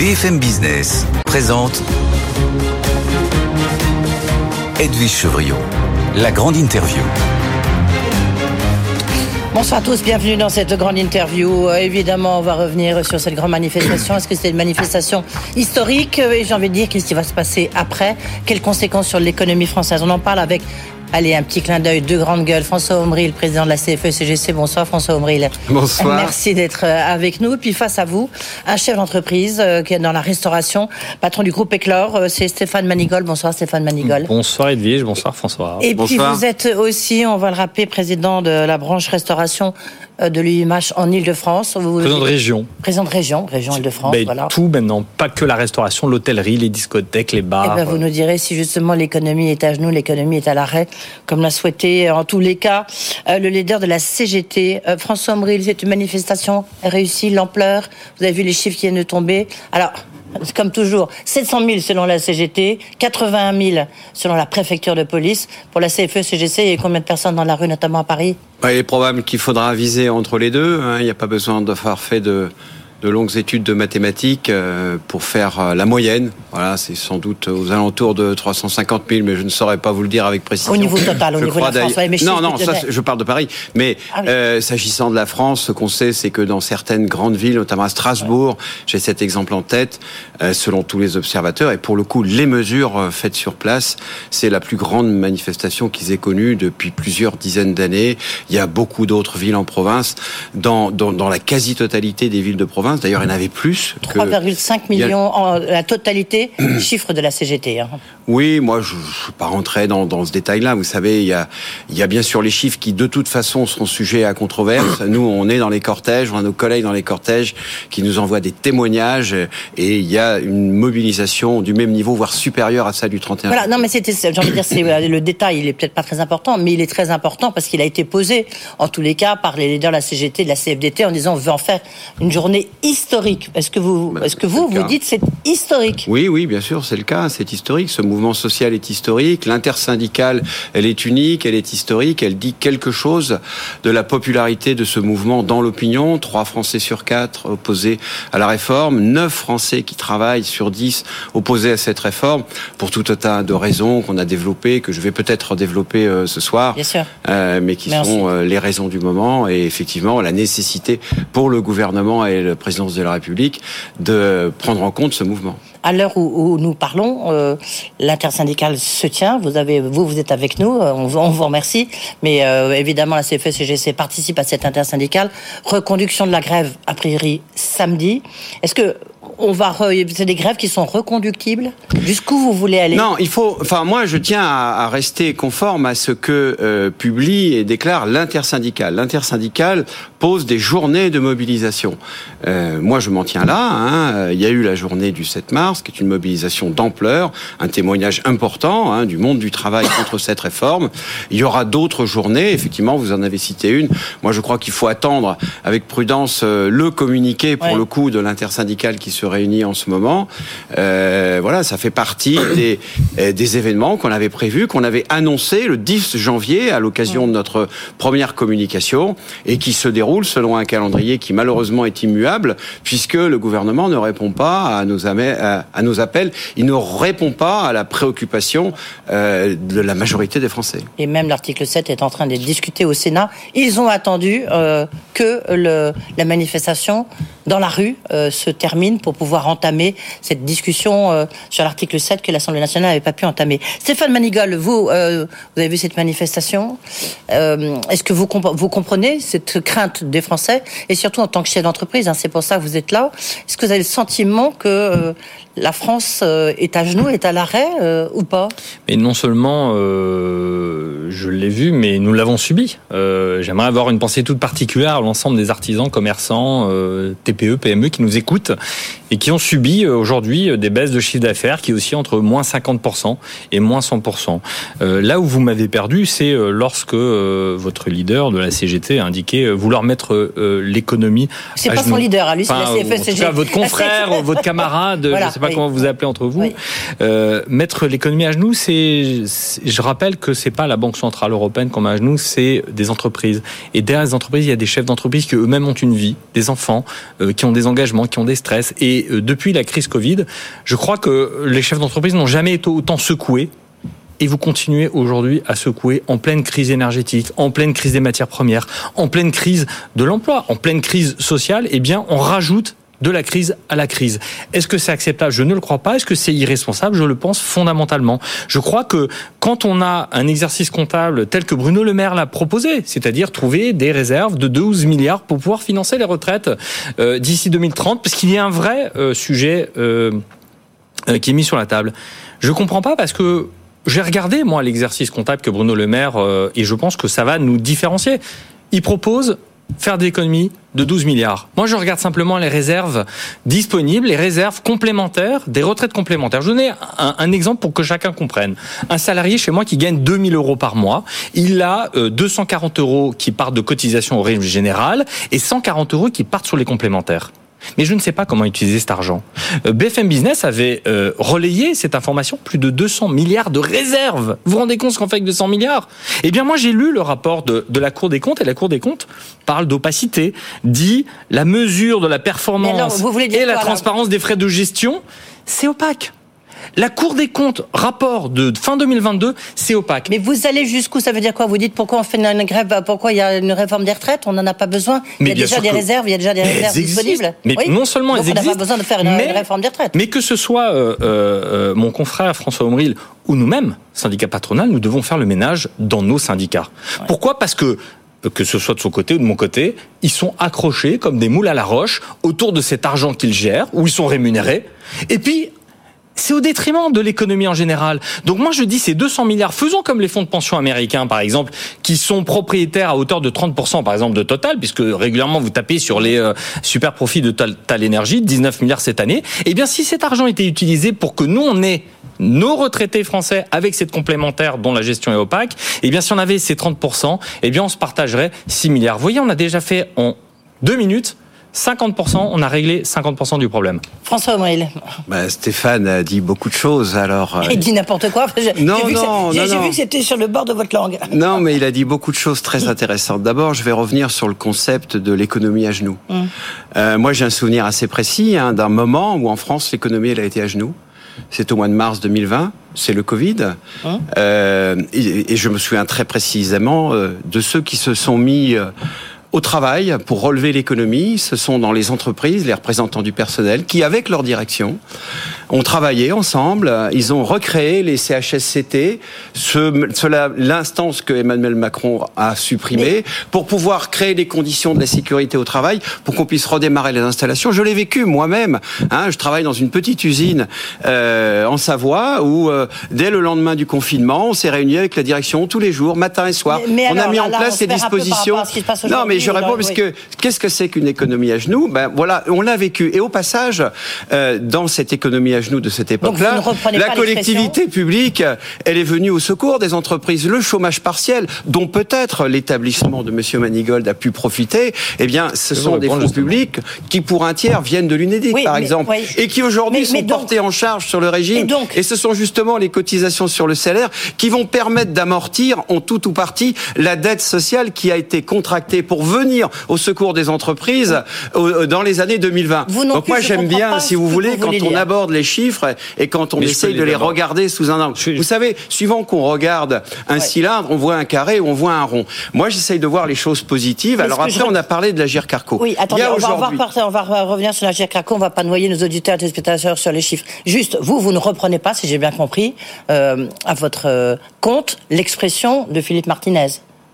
BFM Business présente Edwige Chevriot, la grande interview. Bonsoir à tous, bienvenue dans cette grande interview. Euh, évidemment, on va revenir sur cette grande manifestation. Est-ce que c'était une manifestation historique? Et j'ai envie de dire qu'est-ce qui va se passer après? Quelles conséquences sur l'économie française? On en parle avec Allez, un petit clin d'œil, deux grandes gueules. François Omril, président de la CFE-CGC. Bonsoir François Omril. Bonsoir. Merci d'être euh, avec nous. Puis face à vous, un chef d'entreprise euh, qui est dans la restauration, patron du groupe Éclore, euh, c'est Stéphane Manigol. Bonsoir Stéphane Manigol. Bonsoir Edwige, bonsoir François. Et puis vous êtes aussi, on va le rappeler, président de la branche restauration de l'UIMH en Ile-de-France. Président de région. Président de région, région Ile-de-France, Ben, voilà. Tout maintenant, pas que la restauration, l'hôtellerie, les discothèques, les Eh bars. ben, vous nous direz si justement l'économie est à genoux, l'économie est à l'arrêt, comme l'a souhaité en tous les cas euh, le leader de la CGT, euh, François Omril. C'est une manifestation réussie, l'ampleur. Vous avez vu les chiffres qui viennent de tomber. Alors. Comme toujours, 700 000 selon la CGT, 81 000 selon la préfecture de police. Pour la CFE-CGC, il y a combien de personnes dans la rue, notamment à Paris? Ouais, il est probable qu'il faudra viser entre les deux. hein. Il n'y a pas besoin d'avoir fait de, de longues études de mathématiques euh, pour faire euh, la moyenne. Voilà, c'est sans doute aux alentours de 350 000, mais je ne saurais pas vous le dire avec précision. Au niveau total, au Je niveau de la France, d'ailleurs- ouais, mais non, non, ça, je parle de Paris. Mais Ah oui. euh, s'agissant de la France, ce qu'on sait, c'est que dans certaines grandes villes, notamment à Strasbourg, j'ai cet exemple en tête, euh, selon tous les observateurs, et pour le coup, les mesures euh, faites sur place, c'est la plus grande manifestation qu'ils aient connue depuis plusieurs dizaines d'années. Il y a beaucoup d'autres villes en province, dans, dans, dans la quasi-totalité des villes de province. D'ailleurs, il y en avait plus. que- 3,5 il y a- millions en la totalité, chiffre de la CGT. hein. Oui, moi, je ne vais pas rentrer dans, dans ce détail-là. Vous savez, il y, a, il y a bien sûr les chiffres qui, de toute façon, seront sujets à controverse. Nous, on est dans les cortèges, on a nos collègues dans les cortèges qui nous envoient des témoignages et il y a une mobilisation du même niveau, voire supérieure à ça du 31 Voilà, non, mais c'était, j'ai envie de dire, c'est euh, le détail, il est peut-être pas très important, mais il est très important parce qu'il a été posé, en tous les cas, par les leaders de la CGT, de la CFDT, en disant on veut en faire une journée historique. Est-ce que vous, Bah, est-ce que vous, le vous dites c'est historique? Oui, oui, bien sûr, c'est le cas, c'est historique. Ce mouvement social est historique. L'intersyndicale, elle est unique, elle est historique. Elle dit quelque chose de la popularité de ce mouvement dans l'opinion. Trois Français sur quatre opposés à la réforme, neuf Français qui travaillent sur dix opposés à cette réforme pour tout un tas de raisons qu'on a développées, que je vais peut-être développer euh, ce soir. Bien sûr. Euh, mais qui sont euh, les raisons du moment et effectivement la nécessité pour le gouvernement et la présidence de la République de prendre en compte ce mouvement. À l'heure où, nous parlons, euh, l'intersyndicale se tient. Vous avez, vous, vous êtes avec nous. euh, On, vous- remercie. Mais euh, évidemment, la CFE-CGC participe à cette intersyndicale. Reconduction de la grève a priori samedi. Est-ce que on va, re- c'est des grèves qui sont reconductibles Jusqu'où vous voulez aller? Non, il faut. Enfin, moi, je tiens à, à rester conforme à ce que euh, publie et déclare l'intersyndicale. L'intersyndicale pose des journées de mobilisation. Euh, moi, je m'en tiens là. hein. Euh, Il y a eu la journée du 7 mars, qui est une mobilisation d'ampleur, un témoignage important hein, du monde du travail contre cette réforme. Il y aura d'autres journées. Effectivement, vous en avez cité une. Moi, je crois qu'il faut attendre avec prudence le communiqué pour Ouais. le coup de l'intersyndicale qui se réunit en ce moment. Euh, voilà, ça fait partie des, euh, des événements qu'on avait prévus, qu'on avait annoncé le 10 janvier à l'occasion de notre première communication et qui se déroule selon un calendrier qui malheureusement est immuable puisque le gouvernement ne répond pas à nos, appels, il ne répond pas à la préoccupation euh, de la majorité des Français. et même l'article 7 est en train d'être discuté au Sénat. Ils ont attendu que la manifestation dans la rue se termine pour pouvoir entamer cette discussion euh, sur l'article 7 que l'Assemblée nationale n'avait pas pu entamer. Stéphane Manigol, vous, euh, avez vu cette manifestation. Euh, Est-ce que vous, comp- vous comprenez cette crainte des Français et surtout en tant que chef d'entreprise, hein, c'est pour ça que vous êtes là. Est-ce que vous avez le sentiment que la France est à genoux, est à l'arrêt ou pas? Mais non seulement je l'ai vu, mais nous l'avons subi. J'aimerais avoir une pensée toute particulière à l'ensemble des artisans, commerçants, TPE, PME qui nous écoutent et qui ont subi euh, aujourd'hui euh, des baisses de chiffre d'affaires qui oscillent entre moins 50% et moins 100%. Euh, là où vous m'avez perdu, c'est euh, lorsque euh, votre leader de la CGT a indiqué vouloir mettre euh, l'économie C'est pas son leader, à lui, c'est Enfin, la en tout CFE-CGT. cas, votre confrère, votre camarade, Voilà, je ne sais pas oui. comment vous appelez entre vous. Oui. Euh, mettre l'économie à genoux, c'est, je rappelle que c'est pas la Banque centrale européenne qu'on met à genoux, c'est des entreprises. Et derrière les entreprises, il y a des chefs d'entreprise qui eux-mêmes ont une vie, des enfants, euh, qui ont des engagements, qui ont des stress. Et Euh, depuis la crise Covid, je crois que les chefs d'entreprise n'ont jamais été autant secoués. Et vous continuez aujourd'hui à secouer en pleine crise énergétique, en pleine crise des matières premières, en pleine crise de l'emploi, en pleine crise sociale, eh bien, on rajoute de la crise à la crise. Est-ce que c'est acceptable? Je ne le crois pas. Est-ce que c'est irresponsable? Je le pense fondamentalement. Je crois que quand on a un exercice comptable tel que Bruno Le Maire l'a proposé, c'est-à-dire trouver des réserves de 12 milliards pour pouvoir financer les retraites euh, d'ici 2030, parce qu'il y a un vrai euh, sujet euh, qui est mis sur la table. Je comprends pas parce que j'ai regardé moi l'exercice comptable que Bruno Le Maire et je pense que ça va nous différencier. Il propose faire des économies de 12 milliards. Moi, je regarde simplement les réserves disponibles, les réserves complémentaires, des retraites complémentaires. Je donne un, exemple pour que chacun comprenne. Un salarié chez moi qui gagne 2000 euros par mois, il a 240 euh, euros qui partent de cotisation au régime général et 140 euros qui partent sur les complémentaires. Mais je ne sais pas comment utiliser cet argent. Euh, BFM Business avait euh, relayé cette information, plus de 200 milliards de réserves. Vous vous rendez compte ce qu'on fait avec 200 milliards? Eh bien moi j'ai lu le rapport de, de, la Cour des comptes et la Cour des comptes parle d'opacité, dit la mesure de la performance et la transparence des frais de gestion, c'est opaque. La Cour des comptes, rapport de fin 2022, c'est opaque. Mais vous allez jusqu'où? Ça veut dire quoi? Vous dites pourquoi on fait une grève Pourquoi il y a une réforme des retraites? On n'en a pas besoin. Il y a déjà des réserves, il y a déjà des réserves disponibles. Mais non seulement elles existent, on n'a pas besoin de faire une, réforme des retraites. Mais que ce soit euh, euh, mon confrère François Omril ou nous-mêmes, syndicats patronal, nous devons faire le ménage dans nos syndicats. Pourquoi? Parce que que ce soit de son côté ou de mon côté, ils sont accrochés comme des moules à la roche autour de cet argent qu'ils gèrent, où ils sont rémunérés. Et puis, c'est au détriment de l'économie en général. Donc moi je dis ces 200 milliards, faisons comme les fonds de pension américains par exemple, qui sont propriétaires à hauteur de 30% par exemple de Total, puisque régulièrement vous tapez sur les euh, super profits de Total Energy, 19 milliards cette année. Eh bien si cet argent était utilisé pour que nous on ait nos retraités français avec cette complémentaire dont la gestion est opaque, eh bien si on avait ces 30%, eh bien on se partagerait 6 milliards. Vous voyez, on a déjà fait en deux minutes 50%, on a réglé 50% du problème. François Omril. Bah, Stéphane a dit beaucoup de choses, alors. Il dit n'importe quoi. Non, non, J'ai vu que c'était sur le bord de votre langue. Non, mais il a dit beaucoup de choses très intéressantes. D'abord, je vais revenir sur le concept de l'économie à genoux. Hum. Euh, moi, j'ai un souvenir assez précis hein, d'un moment où en France, l'économie, elle a été à genoux. C'est au mois de mars 2020, c'est le Covid. Hum. Euh, et, je me souviens très précisément euh, de ceux qui se sont mis au travail pour relever l'économie. Ce sont dans les entreprises les représentants du personnel qui, avec leur direction, ont travaillé ensemble. Ils ont recréé les CHSCT, ce, l'instance que Emmanuel Macron a supprimée, pour pouvoir créer les conditions de la sécurité au travail, pour qu'on puisse redémarrer les installations. Je l'ai vécu moi-même. Hein, je travaille dans une petite usine euh, en Savoie où, euh, dès le lendemain du confinement, on s'est réunis avec la direction tous les jours, matin et soir. on a mis en place ces dispositions. Non, mais je réponds parce que qu'est-ce que c'est qu'une économie à genoux? Ben voilà, on l'a vécu. Et au passage, euh, dans cette économie à genoux de cette époque-là, la collectivité publique, elle est venue au secours des entreprises. Le chômage partiel, dont peut-être l'établissement de Monsieur Manigold a pu profiter, eh bien, ce sont des fonds publics qui, pour un tiers, viennent de l'UNEDIC, par exemple, et qui aujourd'hui sont portés en charge sur le régime. Et, et ce sont justement les cotisations sur le salaire qui vont permettre d'amortir en tout ou partie la dette sociale qui a été contractée pour venir au secours des entreprises euh, dans les années 2020. Donc moi j'aime bien, si vous voulez, quand on aborde les chiffres et quand on essaye de les regarder sous un angle. Vous savez, suivant qu'on regarde un cylindre, on voit un carré ou on voit un rond. Moi j'essaye de voir les choses positives. Alors après, on a parlé de la Carco. Oui, attendez, on va, on va, revenir sur la Carco. On va pas noyer nos auditeurs et téléspectateurs sur les chiffres. Juste, vous, vous ne reprenez pas, si j'ai bien compris, euh, à votre euh, compte l'expression de Philippe Martinez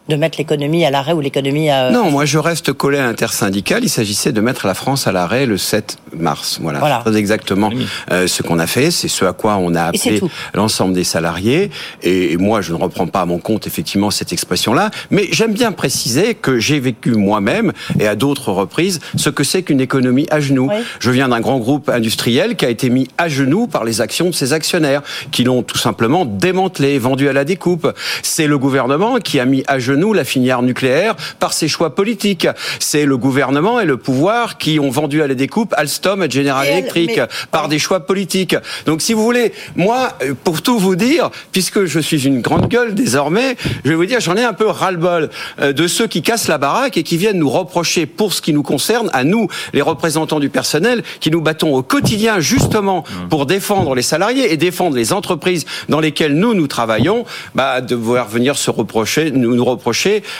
de mettre l'économie à l'arrêt ou l'économie à... Non, moi je reste collé à l'intersyndical. Il s'agissait de mettre la France à l'arrêt le 7 mars. Voilà, voilà. très exactement euh, ce qu'on a fait. C'est ce à quoi on a appelé l'ensemble des salariés. Et, moi, je ne reprends pas à mon compte effectivement cette expression-là. Mais j'aime bien préciser que j'ai vécu moi-même et à d'autres reprises ce que c'est qu'une économie à genoux. Je viens d'un grand groupe industriel qui a été mis à genoux par les actions de ses actionnaires, qui l'ont tout simplement démantelé, vendu à la découpe. C'est le gouvernement qui a mis à genoux genoux la filière nucléaire par ses choix politiques. C'est le gouvernement et le pouvoir qui ont vendu à la découpe Alstom et General Electric par des choix politiques. Donc si vous voulez, moi, pour tout vous dire, puisque je suis une grande gueule désormais, je vais vous dire, j'en ai un peu ras-le-bol euh, de ceux qui cassent la baraque et qui viennent nous reprocher pour ce qui nous concerne, à nous, les représentants du personnel, qui nous battons au quotidien justement mmh. pour défendre les salariés et défendre les entreprises dans lesquelles nous, nous travaillons, bah, de voir venir se reprocher, nous, nous reprocher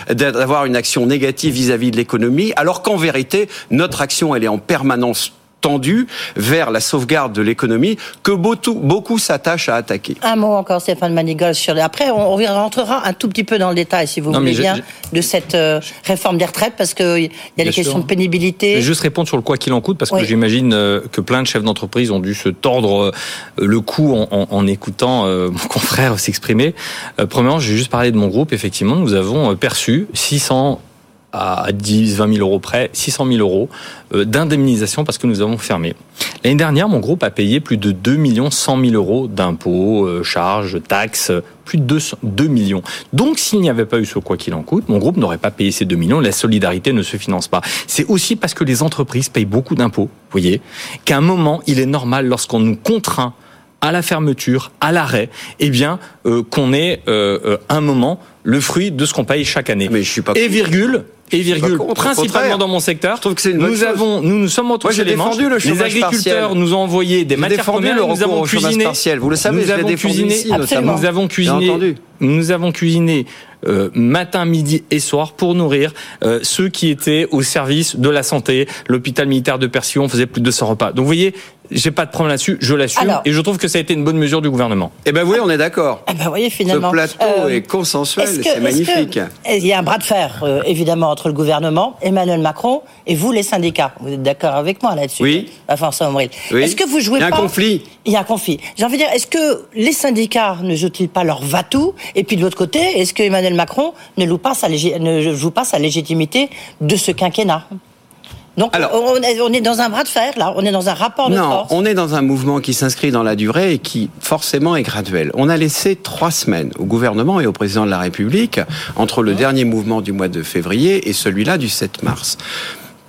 d'avoir une action négative vis-à-vis de l'économie, alors qu'en vérité, notre action, elle est en permanence tendu vers la sauvegarde de l'économie que beaucoup, beaucoup s'attachent à attaquer. Un mot encore, Stéphane Manigal. Sur Après, on, rentrera un tout petit peu dans le détail, si vous voulez bien, de cette euh, réforme des retraites, parce qu'il y a des questions de pénibilité. Je vais juste répondre sur le quoi qu'il en coûte, parce que j'imagine euh, que plein de chefs d'entreprise ont dû se tordre euh, le cou en, en écoutant mon confrère s'exprimer. premièrement, je vais juste parler de mon groupe. Effectivement, nous avons perçu 600 à 10, 20 000 euros près, 600 000 euros euh, d'indemnisation parce que nous avons fermé. L'année dernière, mon groupe a payé plus de 2 100 000 euros d'impôts, euh, charges, taxes, plus de 2, 2 millions. Donc, s'il n'y avait pas eu ce quoi qu'il en coûte, mon groupe n'aurait pas payé ces 2 millions. La solidarité ne se finance pas. C'est aussi parce que les entreprises payent beaucoup d'impôts, vous voyez, qu'à un moment, il est normal, lorsqu'on nous contraint à la fermeture, à l'arrêt, eh bien, euh, qu'on ait un moment le fruit de ce qu'on paye chaque année. Mais je suis pas et virgule, et virgule, principalement dans mon secteur. Je trouve que c'est une nous avons, nous nous sommes retrouvés les manches. Le les agriculteurs nous ont envoyé des matières premières. Nous avons cuisiné. Partiel. Vous le savez, nous avons cuisiné. Ici, nous avons cuisiné. Nous avons cuisiné euh, matin, midi et soir pour nourrir euh, ceux qui étaient au service de la santé. L'hôpital militaire de Persion on faisait plus de 200 repas. Donc vous voyez, j'ai pas de problème là-dessus, je l'assume et je trouve que ça a été une bonne mesure du gouvernement. Eh ben oui, on est d'accord. Eh ben voyez finalement. Ce plateau euh, est consensuel, c'est magnifique. il y a un bras de fer évidemment entre le gouvernement, Emmanuel Macron et vous les syndicats? Vous êtes d'accord avec moi là-dessus? Oui. À force oui. Est-ce que vous jouez pas Il y a un conflit. Il y a un conflit. J'ai envie de dire, est-ce que les syndicats ne jouent-ils pas leur va-tout? Et puis de l'autre côté, est-ce que Emmanuel Macron ne joue pas sa, ne joue pas sa légitimité de ce quinquennat? Donc on, est, dans un bras de fer, là, on est dans un rapport de force. Non, on est dans un mouvement qui s'inscrit dans la durée et qui forcément est graduel. On a laissé trois semaines au gouvernement et au président de la République entre le mmh. dernier mouvement du mois de février et celui-là du 7 mars.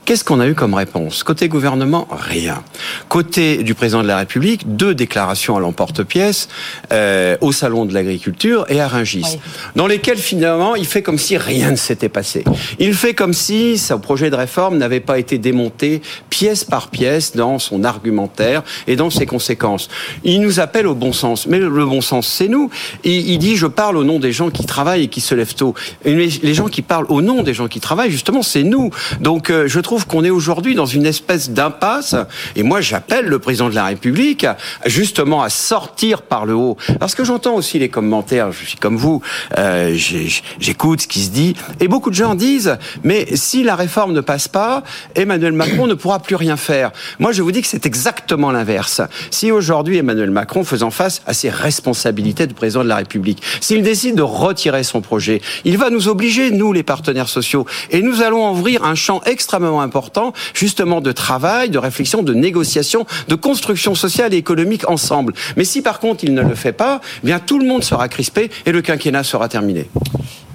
Qu'est-ce qu'on a eu comme réponse? Côté gouvernement, rien. Côté du président de la République, deux déclarations à l'emporte-pièce euh, au salon de l'agriculture et à Rungis, dans lesquelles finalement il fait comme si rien ne s'était passé. Il fait comme si son projet de réforme n'avait pas été démonté pièce par pièce dans son argumentaire et dans ses conséquences. Il nous appelle au bon sens, mais le bon sens c'est nous. Il, il dit je parle au nom des gens qui travaillent et qui se lèvent tôt. Et les gens qui parlent au nom des gens qui travaillent, justement, c'est nous. Donc euh, je trouve qu'on est aujourd'hui dans une espèce d'impasse. Et moi, j'appelle le président de la République justement à sortir par le haut. Parce que j'entends aussi les commentaires, je suis comme vous, euh, j'écoute ce qui se dit. Et beaucoup de gens disent, mais si la réforme ne passe pas, Emmanuel Macron ne pourra plus rien faire. Moi, je vous dis que c'est exactement l'inverse. Si aujourd'hui Emmanuel Macron, faisant face à ses responsabilités de président de la République, s'il décide de retirer son projet, il va nous obliger, nous les partenaires sociaux, et nous allons ouvrir un champ extrêmement important, justement de travail, de réflexion, de négociation, de construction sociale et économique ensemble. Mais si par contre il ne le fait pas, eh bien tout le monde sera crispé et le quinquennat sera terminé.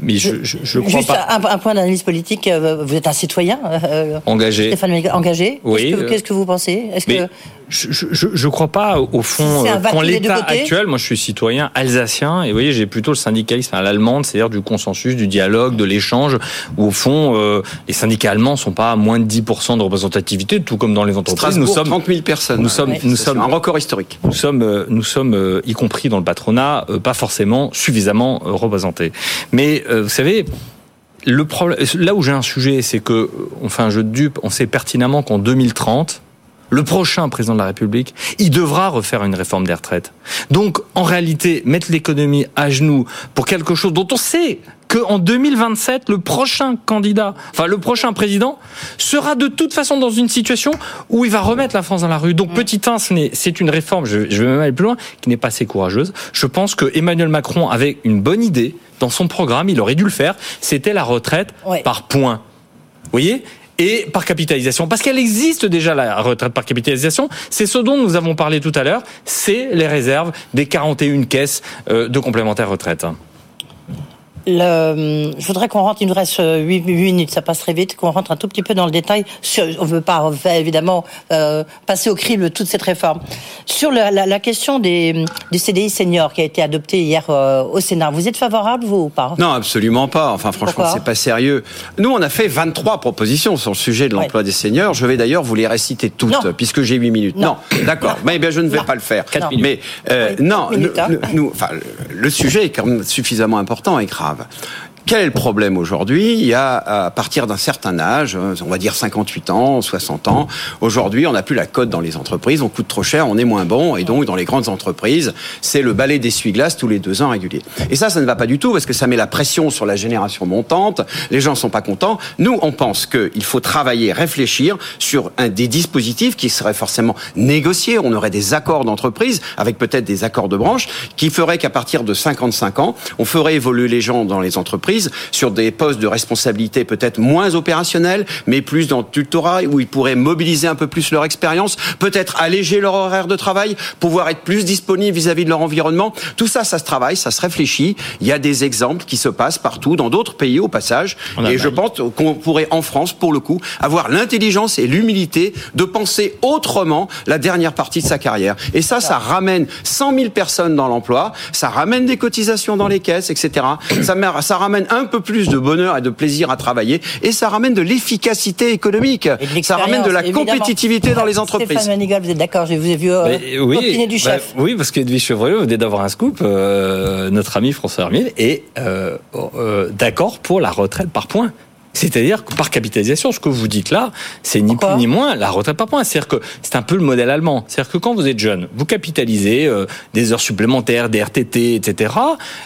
Mais je, je, je crois Juste pas. Un, un point d'analyse politique. Euh, vous êtes un citoyen euh, engagé. Stéphane engagé. Oui. Qu'est-ce que, vous pensez? Est-ce que je, ne crois pas au fond pour l'état actuel. Moi, je suis citoyen alsacien et vous voyez, j'ai plutôt le syndicalisme à l'allemande, c'est-à-dire du consensus, du dialogue, de l'échange. Où au fond, euh, les syndicats allemands sont pas à moins de 10% de représentativité, tout comme dans les entreprises. nous sommes 30 000 personnes. Nous sommes, nous sommes un record historique. Nous sommes, nous sommes y compris dans le patronat, pas forcément suffisamment représentés. Mais vous savez, le problème, là où j'ai un sujet, c'est que, enfin, je dupe, on sait pertinemment qu'en 2030, le prochain président de la République, il devra refaire une réforme des retraites. Donc, en réalité, mettre l'économie à genoux pour quelque chose dont on sait qu'en 2027, le prochain candidat, enfin le prochain président, sera de toute façon dans une situation où il va remettre la France dans la rue. Donc, petit 1, c'est une réforme, je vais même aller plus loin, qui n'est pas assez courageuse. Je pense que Emmanuel Macron avait une bonne idée dans son programme, il aurait dû le faire, c'était la retraite par points. Vous voyez? Et par capitalisation. Parce qu'elle existe déjà, la retraite par capitalisation. C'est ce dont nous avons parlé tout à l'heure. C'est les réserves des 41 caisses euh, de complémentaire retraite. Le, je voudrais qu'on rentre, il nous reste 8, minutes, ça passe très vite, qu'on rentre un tout petit peu dans le détail. Sur, on ne veut pas évidemment euh, passer au crible toute cette réforme. Sur la, la, la question des, du CDI senior qui a été adopté hier euh, au Sénat, vous êtes favorable, vous, ou pas? Non, absolument pas. Enfin, franchement, c'est pas sérieux. Nous, on a fait 23 propositions sur le sujet de l'emploi des seniors. Je vais d'ailleurs vous les réciter toutes, puisque j'ai 8 minutes. Non, d'accord. Mais bien, je ne vais pas le faire. 4 minutes. Mais euh, non, hein. nous, enfin, le sujet est quand même suffisamment important et grave. grave. Quel est le problème aujourd'hui? Il y a à partir d'un certain âge, on va dire 58 ans, 60 ans, aujourd'hui on n'a plus la cote dans les entreprises, on coûte trop cher, on est moins bon, et donc dans les grandes entreprises, c'est le balai d'essuie-glace tous les deux ans réguliers. Et ça, ça ne va pas du tout parce que ça met la pression sur la génération montante, les gens sont pas contents. Nous, on pense qu'il faut travailler, réfléchir sur des dispositifs qui seraient forcément négociés, on aurait des accords d'entreprise avec peut-être des accords de branche qui feraient qu'à partir de 55 ans, on ferait évoluer les gens dans les entreprises sur des postes de responsabilité peut-être moins opérationnels, mais plus dans le tutorat, où ils pourraient mobiliser un peu plus leur expérience, peut-être alléger leur horaire de travail, pouvoir être plus disponibles vis-à-vis de leur environnement. Tout ça, ça se travaille, ça se réfléchit. Il y a des exemples qui se passent partout, dans d'autres pays au passage. Et je pense qu'on pourrait en France, pour le coup, avoir l'intelligence et l'humilité de penser autrement la dernière partie de sa carrière. Et ça, ça ramène 100 000 personnes dans l'emploi, ça ramène des cotisations dans les caisses, etc. Ça, ça ramène un peu plus de bonheur et de plaisir à travailler et ça ramène de l'efficacité économique. Ça ramène de la compétitivité dans les entreprises. Stéphane Manigal, vous êtes d'accord Je vous ai vu euh, oui, du bah, chef. oui, parce qu'Edwige Chevreux, vous venez d'avoir un scoop. Euh, notre ami François Hermine est euh, d'accord pour la retraite par points. C'est-à-dire que par capitalisation, ce que vous dites là, c'est ni plus ni moins la retraite par points. C'est-à-dire que c'est un peu le modèle allemand. C'est-à-dire que quand vous êtes jeune, vous capitalisez euh, des heures supplémentaires, des RTT, etc.,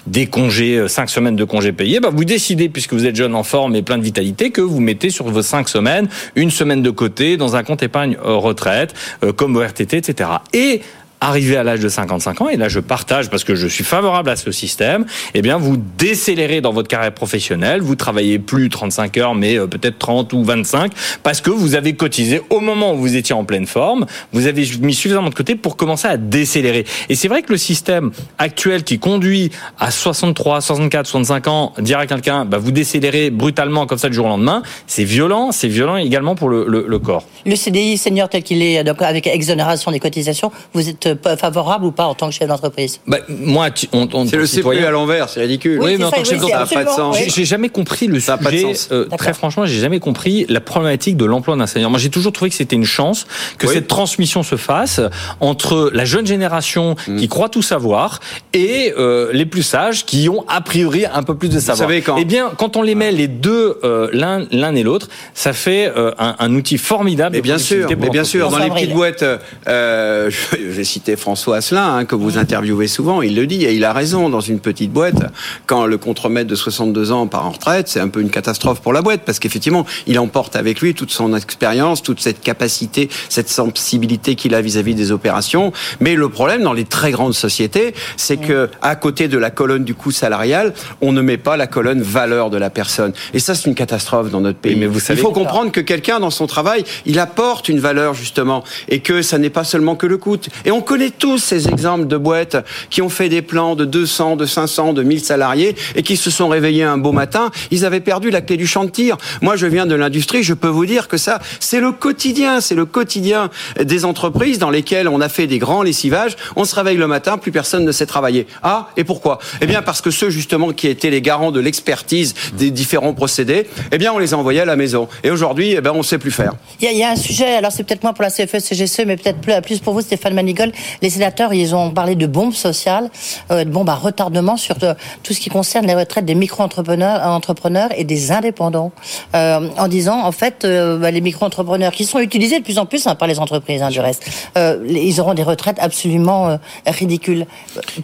des congés, euh, cinq semaines de congés payés, bah vous décidez, puisque vous êtes jeune en forme et plein de vitalité, que vous mettez sur vos cinq semaines une semaine de côté dans un compte épargne euh, retraite, comme au RTT, etc. Et arrivé à l'âge de 55 ans, et là je partage parce que je suis favorable à ce système, eh bien vous décélérez dans votre carrière professionnelle, vous travaillez plus 35 heures, mais euh, peut-être 30 ou 25, parce que vous avez cotisé au moment où vous étiez en pleine forme, vous avez mis suffisamment de côté pour commencer à décélérer. Et c'est vrai que le système actuel qui conduit à 63, 64, 65 ans, dire à quelqu'un, bah, vous décélérez brutalement comme ça du jour au lendemain, c'est violent, c'est violent également pour le, corps. Le CDI senior tel qu'il est, donc avec exonération des cotisations, vous êtes favorable ou pas en tant que chef d'entreprise? Bah, Moi, on, on c'est le CPE à l'envers, c'est ridicule. Oui, mais en tant que chef d'entreprise, ça n'a pas de sens. J'ai jamais compris le ça sujet. Euh, très franchement, j'ai jamais compris la problématique de l'emploi d'un senior. Moi, j'ai toujours trouvé que c'était une chance que cette transmission se fasse entre la jeune génération mm. qui croit tout savoir et euh, les plus sages qui ont a priori un peu plus de savoir. Vous savez quand Eh bien, quand on les met les deux euh, l'un l'un et l'autre, ça fait euh, un, un, outil formidable. Mais bien sûr, mais bien sûr, dans les petites boîtes, euh, cité François Asselin, hein, que vous interviewez souvent, il le dit, et il a raison, dans une petite boîte, quand le contremaître de 62 ans part en retraite, c'est un peu une catastrophe pour la boîte, parce qu'effectivement, il emporte avec lui toute son expérience, toute cette capacité, cette sensibilité qu'il a vis-à-vis des opérations. Mais le problème dans les très grandes sociétés, c'est que à côté de la colonne du coût salarial, on ne met pas la colonne valeur de la personne. Et ça, c'est une catastrophe dans notre pays. mais vous savez il faut comprendre que quelqu'un, dans son travail, il apporte une valeur, justement, et que ça n'est pas seulement que le coût. Et on connaît tous ces exemples de boîtes qui ont fait des plans de 200, de 500, de 1000 salariés et qui se sont réveillés un beau matin. Ils avaient perdu la clé du champ de tir. Moi, je viens de l'industrie. Je peux vous dire que ça, c'est le quotidien. C'est le quotidien des entreprises dans lesquelles on a fait des grands lessivages. On se réveille le matin, plus personne ne sait travailler. Ah, et pourquoi? Eh bien, parce que ceux, justement, qui étaient les garants de l'expertise des différents procédés, eh bien, on les a envoyés à la maison. Et aujourd'hui, eh ben, on ne sait plus faire. Il y, a, un sujet, alors c'est peut-être moins pour la CFE-CGC, mais peut-être plus pour vous, Stéphane Manigol les sénateurs, ils ont parlé de bombes sociales, euh, de bombes à retardement sur euh, tout ce qui concerne les retraites des micro-entrepreneurs entrepreneurs et des indépendants, euh, en disant, en fait, euh, bah, les micro-entrepreneurs qui sont utilisés de plus en plus hein, par les entreprises, hein, du reste, euh, ils auront des retraites absolument euh, ridicules.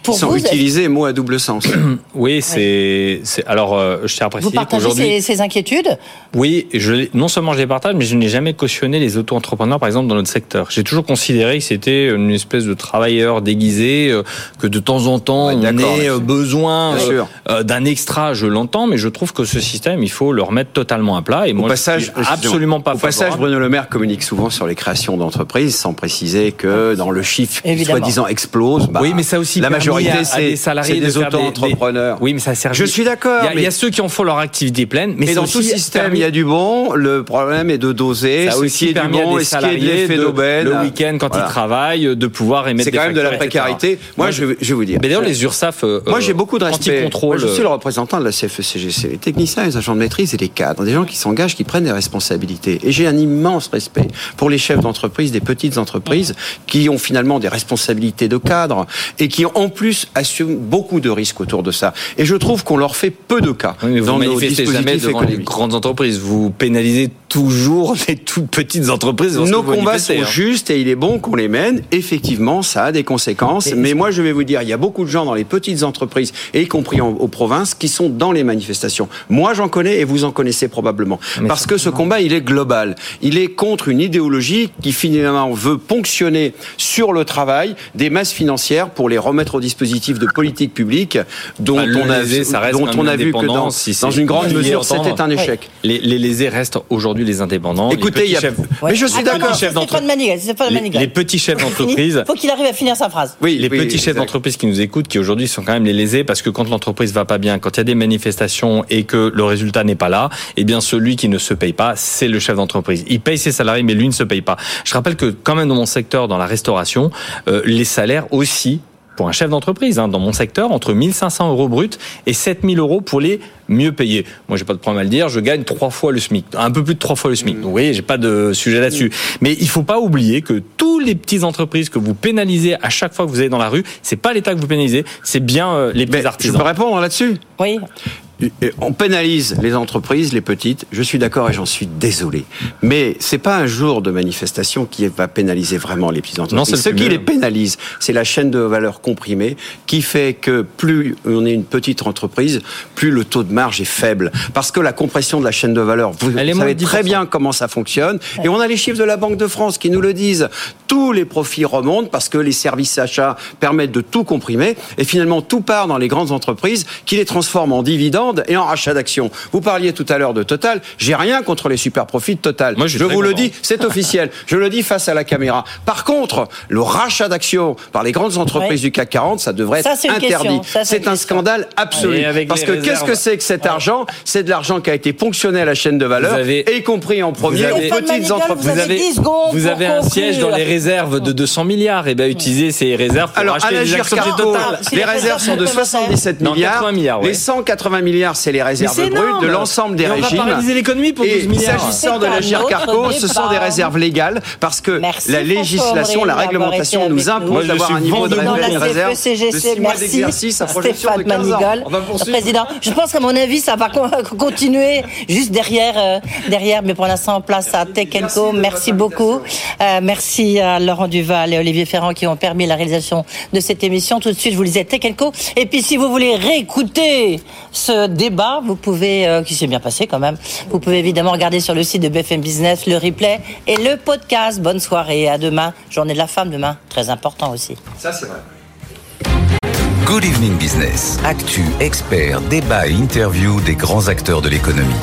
Pour ils sont utilisés, mot à double sens. oui, c'est... Alors, je tiens à préciser Vous partagez ces, ces, inquiétudes? Oui, je, non seulement je les partage, mais je n'ai jamais cautionné les auto-entrepreneurs, par exemple, dans notre secteur. J'ai toujours considéré que c'était une espèce espèce de travailleur déguisé, euh, que de temps en temps Ouais, on ait euh, besoin euh, d'un extra, je l'entends, mais je trouve que ce système, il faut le remettre totalement à plat. Et Au moi, passage, je suis absolument pas Au passage. Bruno Le Maire communique souvent sur les créations d'entreprises, sans préciser que dans le chiffre soi-disant explose, bah, oui, mais ça aussi la majorité c'est des salariés des auto-entrepreneurs. Oui, mais ça sert. Je suis d'accord, Il y a- y, ceux qui en font leur activité pleine, mais dans tout système, permis- il y a du bon. Le problème est de doser ça aussi est du bon des et ce qui est de l'effet d'aubaine. le week-end quand Voilà. ils travaillent de pouvoir émettre C'est quand même de la précarité. Moi, je, vais- je vais vous dire. Mais d'ailleurs, les URSAF. euh, Moi, j'ai beaucoup de respect. Moi, je suis le représentant de la CFECGC. Les techniciens, les agents de maîtrise et les cadres, des gens qui s'engagent, qui prennent des responsabilités. Et j'ai un immense respect pour les chefs d'entreprise, des petites entreprises, qui ont finalement des responsabilités de cadre et qui, en plus, assument beaucoup de risques autour de ça. Et je trouve qu'on leur fait peu de cas Oui, mais vous dans nos manifestez jamais dispositifs devant les grandes entreprises. Vous pénalisez toujours les toutes petites entreprises. Nos combats sont hein. justes et il est bon qu'on les mène. Effectivement, ça a des conséquences. Mais moi, je vais vous dire, il y a beaucoup de gens dans les petites entreprises, et y compris en- aux provinces, qui sont dans les manifestations. Moi, j'en connais et vous en connaissez probablement. Mais Parce que ce combat, il est global. Il est contre une idéologie qui finalement veut ponctionner sur le travail des masses financières pour les remettre au dispositif de politique publique dont Bah, on a, lésé, ça reste dont quand on même a vu que dans, si une grande mesure, c'était un échec. Les, les lésés restent aujourd'hui les indépendants. les Écoutez, petits il y a- chefs- Mais je suis d'accord. les, les petits chefs d'entreprise. Faut qu'il arrive à finir sa phrase. Oui, les oui, petits chefs d'entreprise qui nous écoutent, qui aujourd'hui sont quand même les lésés, parce que quand l'entreprise va pas bien, quand il y a des manifestations et que le résultat n'est pas là, eh bien celui qui ne se paye pas, c'est le chef d'entreprise. Il paye ses salariés, mais lui ne se paye pas. Je rappelle que quand même dans mon secteur, dans la restauration, euh, les salaires aussi pour un chef d'entreprise, hein, dans mon secteur, entre 1500 euros brut et 7000 euros pour les mieux payés. Moi, j'ai pas de problème à le dire, je gagne trois fois le SMIC, un peu plus de trois fois le SMIC. Donc, vous voyez, j'ai pas de sujet là-dessus. Mais il faut pas oublier que tous les petites entreprises que vous pénalisez à chaque fois que vous allez dans la rue, c'est pas l'État que vous pénalisez, c'est bien euh, les petits Mais je artisans. peux répondre là-dessus? Oui. On pénalise les entreprises, les petites. Je suis d'accord et j'en suis désolé. Mais c'est pas un jour de manifestation qui va pénaliser vraiment les petites entreprises. Non, le Ce qui les pénalise, c'est la chaîne de valeur comprimée qui fait que plus on est une petite entreprise, plus le taux de marge est faible. Parce que la compression de la chaîne de valeur, vous moins savez de 10%. très bien comment ça fonctionne. Et on a les chiffres de la Banque de France qui nous le disent. Tous les profits remontent parce que les services achats permettent de tout comprimer. Et finalement, tout part dans les grandes entreprises qui les transforment en dividendes et en rachat d'actions. Vous parliez tout à l'heure de Total. J'ai rien contre les super profits de Total. Moi, je vous le dis, c'est officiel. Je le dis face à la caméra. Par contre, le rachat d'actions par les grandes entreprises Ouais. du CAC 40, ça devrait Ça, être interdit. c'est un scandale absolu. Parce que qu'est-ce que c'est que cet argent? C'est de l'argent qui a été ponctionné à la chaîne de valeur, Vous avez- y compris en premier avez- aux petites entreprises. Vous avez 10 secondes vous avez un siège dans les réserves de 200 milliards. Et bien, utilisez ces réserves pour Alors, acheter des actions de Carco, Total. Les les réserves sont de réserves 77 Non, milliards. 80 milliards, ouais. Les 180 milliards, c'est les réserves brutes énorme. de l'ensemble des Et on va régimes. paralyser l'économie pour Et 12 milliards. s'agissant de C'est la un GIRCARCO, autre ce sont des débat. réserves légales parce que Merci, la législation, la réglementation nous impose d'avoir un niveau de réserve de CFECGC, 6 mois merci d'exercice à projection de Stéphane 15 ans. Manigal, On va poursuivre. président. Je pense qu'à mon avis, ça va con- continuer juste derrière, euh, derrière, mais pour l'instant, place à Tech Co. Merci beaucoup. Euh, merci à Laurent Duval et Olivier Ferrand qui ont permis la réalisation de cette émission. Tout de suite, je vous lisais Tech Co. Et puis, si vous voulez réécouter ce débat, vous pouvez, euh, qui s'est bien passé quand même, vous pouvez évidemment regarder sur le site de BFM Business le replay et le podcast. Bonne soirée et à demain. Journée de la femme demain. Très important aussi. Ça, c'est vrai. Good Evening Business. Actu, experts, débat et interview des grands acteurs de l'économie.